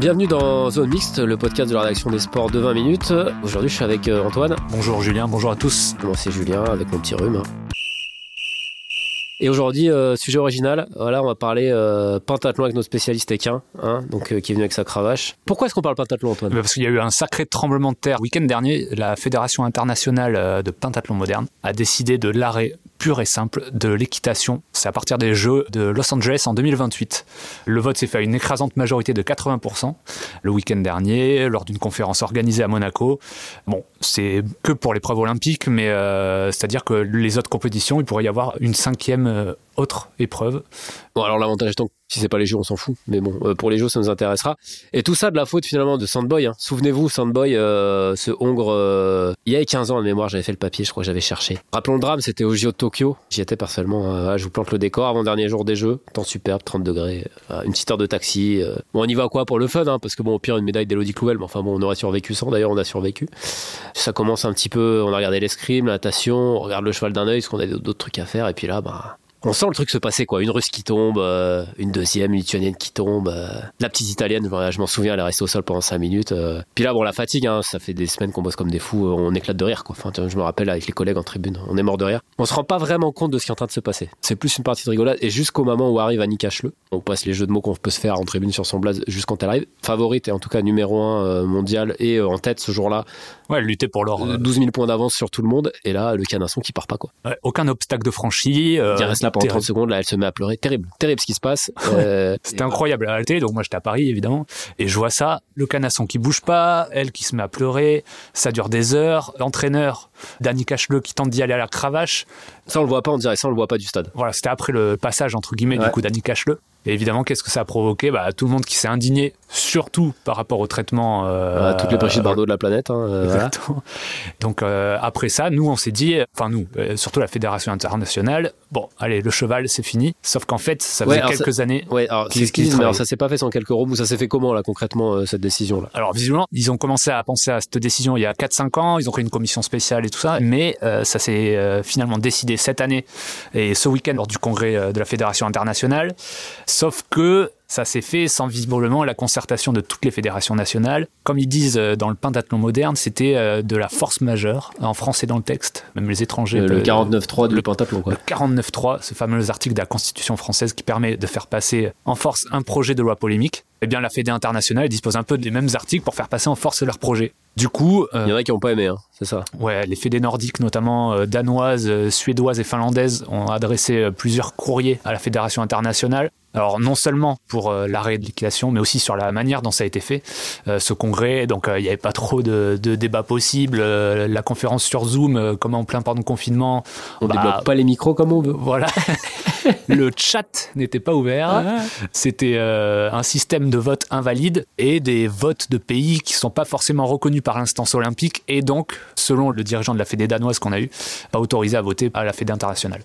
Bienvenue dans Zone Mixte, le podcast de la rédaction des sports de 20 minutes. Aujourd'hui, je suis avec euh, Antoine. Bonjour Julien, bonjour à tous. Moi, c'est Julien avec mon petit rhume. hein. Et aujourd'hui, euh, sujet original. Voilà, on va parler euh, pentathlon avec notre spécialiste équin, hein, donc euh, qui est venu avec sa cravache. Pourquoi est-ce qu'on parle pentathlon, Antoine? Parce qu'il y a eu un sacré tremblement de terre. Week-end dernier, la Fédération internationale de pentathlon moderne a décidé de l'arrêt pur et simple de l'équitation. C'est à partir des Jeux de Los Angeles en 2028. Le vote s'est fait à une écrasante majorité de 80% le week-end dernier, lors d'une conférence organisée à Monaco. Bon, c'est que pour l'épreuve olympique, mais euh, c'est-à-dire que les autres compétitions, il pourrait y avoir une cinquième euh, autre épreuve. Bon, alors l'avantage étant si c'est pas les jeux, on s'en fout. Mais bon, euh, pour les jeux, ça nous intéressera. Et tout ça de la faute finalement de Sandboy. Hein. Souvenez-vous, Sandboy, euh, ce Hongre, euh, il y a 15 ans de mémoire, j'avais fait le papier, je crois que j'avais cherché. Rappelons le drame, c'était au JO de Tokyo. J'y étais personnellement. je vous plante le décor avant dernier jour des jeux. Temps superbe, 30 degrés. une petite heure de taxi. Bon, on y va quoi pour le fun, hein, parce que bon, au pire, une médaille d'Elodie Clouvel. Mais enfin bon, on aurait survécu sans. D'ailleurs, on a survécu. Ça commence un petit peu. On a regardé l'escrime, la natation, on regarde le cheval d'un œil, parce qu'on a d'autres trucs à faire. Et puis là, bah. On sent le truc se passer quoi, une russe qui tombe, euh, une deuxième, une lituanienne qui tombe, euh, la petite italienne, je m'en souviens, elle est restée au sol pendant 5 minutes. euh. Puis là bon la fatigue, hein, ça fait des semaines qu'on bosse comme des fous, on éclate de rire quoi. Enfin, je me rappelle avec les collègues en tribune, on est mort de rire. On se rend pas vraiment compte de ce qui est en train de se passer. C'est plus une partie de rigolade et jusqu'au moment où arrive Annie Cacheleux, on passe les jeux de mots qu'on peut se faire en tribune sur son blaze jusqu'à quand elle arrive. Favorite et en tout cas numéro 1 mondial et en tête ce jour-là, Ouais, lutter pour l'or. euh, 12 000 points d'avance sur tout le monde et là le canasson qui part pas quoi. ouais, aucun obstacle de franchi. Il reste là pendant terrible. 30 secondes, là elle se met à pleurer, terrible, terrible ce qui se passe. Euh, C'était incroyable à la télé, donc moi j'étais à Paris évidemment, et je vois ça, le canasson qui bouge pas, elle qui se met à pleurer, ça dure des heures, l'entraîneur, Danny Cacheleux qui tente d'y aller à la cravache, Ça, on le voit pas, on dirait ça, on le voit pas du stade. voilà, c'était après le passage entre guillemets Ouais. du coup Danny Cacheleux, et évidemment qu'est-ce que ça a provoqué? Bah, Tout le monde qui s'est indigné, surtout par rapport au traitement... euh, Voilà, toutes les Brigitte Bardot de la planète. hein, euh, voilà. Donc euh, après ça, nous on s'est dit, enfin nous, euh, surtout la fédération internationale, bon, allez, le cheval c'est fini. Sauf qu'en fait, ça faisait quelques années. Ouais, alors c'est ce qui qu'ils disent, mais alors ça s'est pas fait sans quelques remous. Ça s'est fait comment là concrètement euh, cette décision là Alors visiblement, ils ont commencé à penser à cette décision il y a 4-5 ans, ils ont créé une commission spéciale et tout ça, mais euh, ça s'est euh, finalement décidé cette année et ce week-end lors du congrès euh, de la Fédération internationale. Sauf que ça s'est fait sans visiblement la concertation de toutes les fédérations nationales. Comme ils disent euh, dans le pentathlon moderne, c'était euh, de la force majeure, en français dans le texte, même les étrangers. Euh, Le peuvent- 49.3 du le- pentathlon quoi. le 49.3, ce fameux article de la Constitution française qui permet de faire passer en force un projet de loi polémique, eh bien la Fédé internationale dispose un peu des mêmes articles pour faire passer en force leur projet. Du coup, euh, Il y en a qui ont pas aimé, hein, c'est ça. ouais, les fédés nordiques, notamment euh, danoises, euh, suédoises et finlandaises, ont adressé plusieurs courriers à la Fédération internationale. Alors non seulement pour l'arrêt de liquidation, mais aussi sur la manière dont ça a été fait, ce congrès. Donc il n'y avait pas trop de, de débats possibles. La conférence sur Zoom, comme en plein pendant le confinement, On bah, débloque pas les micros comme on veut. voilà. le chat n'était pas ouvert. C'était euh, un système de vote invalide et des votes de pays qui sont pas forcément reconnus par l'instance olympique et donc, selon le dirigeant de la Fédé danoise qu'on a eu, pas autorisé à voter à la Fédé internationale.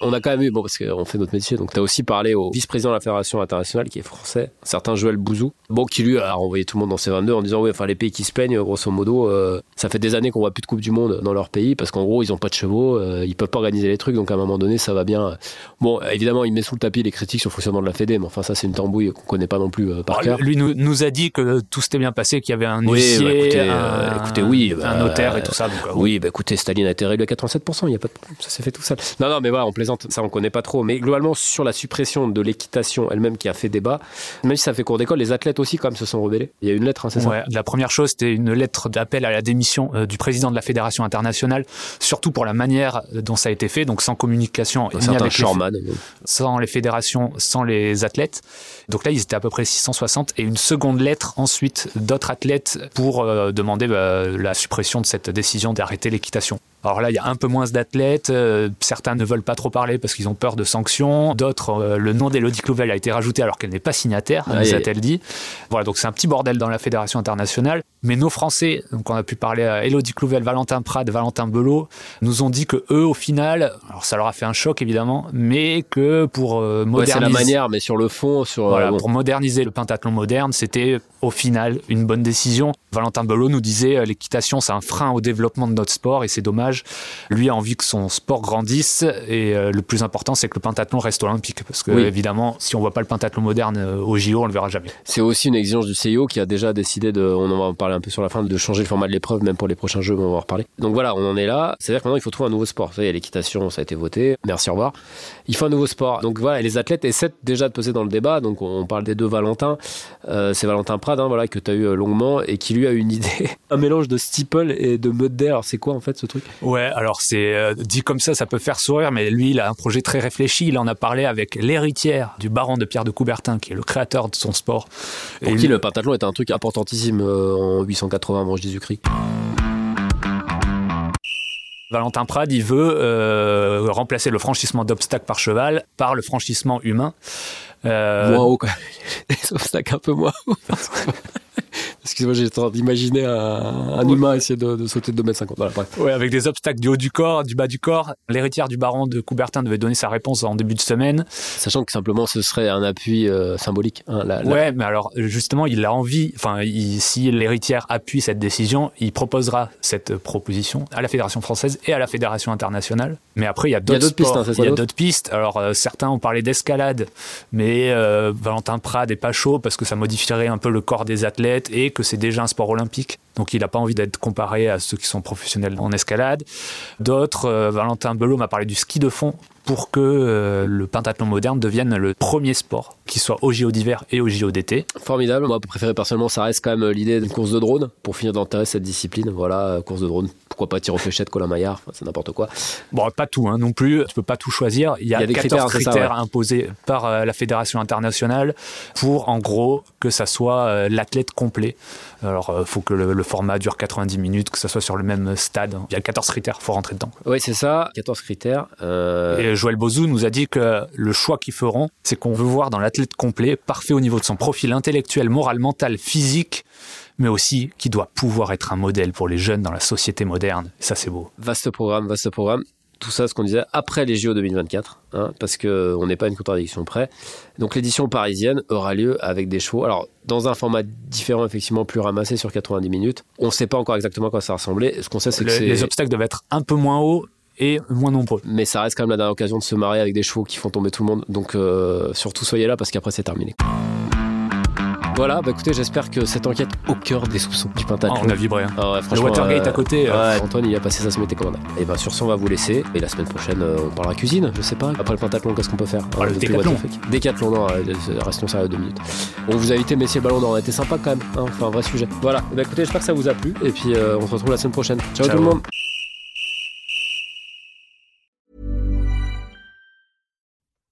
On a quand même eu, bon, parce qu'on fait notre métier, donc tu as aussi parlé au vice-président de la Fédération internationale, qui est français, un certain Joël Bouzou, bon, qui lui a renvoyé tout le monde dans ses 22 en disant, oui, enfin, les pays qui se plaignent, grosso modo, euh, ça fait des années qu'on voit plus de Coupe du Monde dans leur pays, parce qu'en gros, ils ont pas de chevaux, euh, ils peuvent pas organiser les trucs, donc à un moment donné, ça va bien. Bon, évidemment, il met sous le tapis les critiques sur le fonctionnement de la Fédé, mais enfin, ça, c'est une tambouille qu'on connaît pas non plus euh, par Alors, cœur. lui nous, nous a dit que tout s'était bien passé, qu'il y avait un Oui, huissier, bah, écoutez, un, euh, écoutez, oui, bah, un notaire et tout ça. Donc, euh, Oui, bah écoutez, Staline a été réélu à 87%, il n'y a pas de ça s'est fait tout seul. Non, non, mais voilà, on plaisante, ça on connaît pas trop. Mais globalement, sur la suppression de l'équitation elle-même qui a fait débat, même si ça fait cours d'école, les athlètes aussi quand même se sont rebellés. Il y a une lettre, hein, c'est ça? Ouais, la première chose, c'était une lettre d'appel à la démission euh, du président de la Fédération internationale, surtout pour la manière dont ça a été fait, donc sans communication, Un ni avec les, Shorman. sans les fédérations, sans les athlètes. Donc là, ils étaient à peu près 660 et une seconde lettre ensuite d'autres athlètes pour euh, demander bah, la suppression de cette décision d'arrêter l'équitation. Alors là, il y a un peu moins d'athlètes. euh, certains ne veulent pas trop parler parce qu'ils ont peur de sanctions. D'autres, euh, le nom d'Elodie Clouvel a été rajouté alors qu'elle n'est pas signataire, nous aïe. a-t-elle dit. Voilà, donc c'est un petit bordel dans la fédération internationale. Mais nos Français, donc on a pu parler à Elodie Clouvel, Valentin Prade, Valentin Belot, nous ont dit que eux, au final, alors ça leur a fait un choc évidemment, mais que pour euh, Ouais, c'est moderniser, la manière, mais sur le fond, sur. voilà, euh, bon. pour moderniser le pentathlon moderne, c'était au final une bonne décision. Valentin Belot nous disait euh, l'équitation, c'est un frein au développement de notre sport et c'est dommage. Lui a envie que son sport grandisse et euh, le plus important, c'est que le pentathlon reste olympique parce que Oui. évidemment, si on voit pas le pentathlon moderne euh, au JO, on le verra jamais. C'est aussi une exigence du CIO qui a déjà décidé de, on en va en parler un peu sur la fin, de changer le format de l'épreuve, même pour les prochains jeux, on va en reparler. Donc voilà, on en est là. C'est-à-dire que maintenant, il faut trouver un nouveau sport. Ça y est, l'équitation, ça a été voté. Merci, au revoir. Il faut un nouveau sport. Donc voilà, les athlètes essaient déjà de peser dans le débat. Donc on parle des deux Valentin. Euh, c'est Valentin Prade, hein, voilà, que tu as eu longuement et qui lui a une idée. un mélange de steeple et de mud day. Alors c'est quoi en fait ce truc? Ouais, alors c'est euh, dit comme ça, ça peut faire sourire, mais lui, il a un projet très réfléchi. Il en a parlé avec l'héritière du baron de Pierre de Coubertin, qui est le créateur de son sport. Pour Et qui lui- le pentathlon est un truc importantissime euh, en 880 avant Jésus-Christ? Valentin Prade, il veut euh, remplacer le franchissement d'obstacles par cheval par le franchissement humain. Euh, moins haut même. Les obstacles un peu moins haut. Excusez-moi, j'ai train d'imaginer un, un humain essayer de, de sauter de 2m50. Voilà, bref. Ouais, avec des obstacles du haut du corps, du bas du corps. L'héritière du baron de Coubertin devait donner sa réponse en début de semaine. Sachant que simplement ce serait un appui euh, symbolique. hein, la- la- Ouais, mais alors justement, il a envie, enfin, si l'héritière appuie cette décision, il proposera cette proposition à la Fédération française et à la Fédération internationale. Mais après, il y a d'autres pistes, hein, il y a d'autres d'autres pistes. Alors euh, certains ont parlé d'escalade, mais euh, Valentin Prade est pas chaud parce que ça modifierait un peu le corps des athlètes et que c'est déjà un sport olympique. Donc il n'a pas envie d'être comparé à ceux qui sont professionnels en escalade. D'autres, euh, Valentin Belot m'a parlé du ski de fond pour que euh, le pentathlon moderne devienne le premier sport qui soit au JO d'hiver et au JO d'été. Formidable. Moi, préféré personnellement, ça reste quand même l'idée d'une course de drone pour finir d'enterrer cette discipline. Voilà, euh, course de drone. Pourquoi pas tir aux fléchettes, Colin Maillard, enfin, c'est n'importe quoi. Bon, pas tout hein, non plus, tu peux pas tout choisir. Il y a, Il y a des 14 critères, critères, c'est ça, ouais. imposés par euh, la Fédération internationale pour, en gros, que ça soit euh, l'athlète complet. Alors, il faut que le, le format dure 90 minutes, que ça soit sur le même stade. Il y a 14 critères, faut rentrer dedans. Oui, c'est ça. 14 critères. Euh, Et Joël Bozou nous a dit que le choix qu'ils feront, c'est qu'on veut voir dans l'athlète complet, parfait au niveau de son profil intellectuel, moral, mental, physique, mais aussi qui doit pouvoir être un modèle pour les jeunes dans la société moderne. Et ça, c'est beau. Vaste programme, vaste programme. Tout ça, ce qu'on disait après les JO 2024, hein, parce que on n'est pas une contradiction près. Donc l'édition parisienne aura lieu avec des chevaux. Alors dans un format différent, effectivement plus ramassé sur 90 minutes. On ne sait pas encore exactement à quoi ça va ressembler. Ce qu'on sait, c'est que les obstacles doivent être un peu moins hauts et moins nombreux. mais ça reste quand même la dernière occasion de se marier avec des chevaux qui font tomber tout le monde. Donc euh, surtout soyez là parce qu'après c'est terminé. Voilà, bah écoutez, j'espère que cette enquête au cœur des soupçons du Ah, pentathlon. on a vibré. hein. Ah ouais, Le franchement, Watergate euh, à côté. euh, Ouais, Antoine, il a passé sa semaine commande. Et bah sur ce, on va vous laisser. Et la semaine prochaine, euh, on parlera cuisine, je sais pas. Après le pentathlon, qu'est-ce qu'on peut faire? Ah, le depuis décathlon. Décathlon, non, euh, restons sérieux deux minutes. On vous a invité Messier Ballon d'Or, on a été sympa quand même. hein, enfin, un vrai sujet. Voilà, bah écoutez, j'espère que ça vous a plu. Et puis, euh, on se retrouve la semaine prochaine. Ciao, Ciao. tout le monde.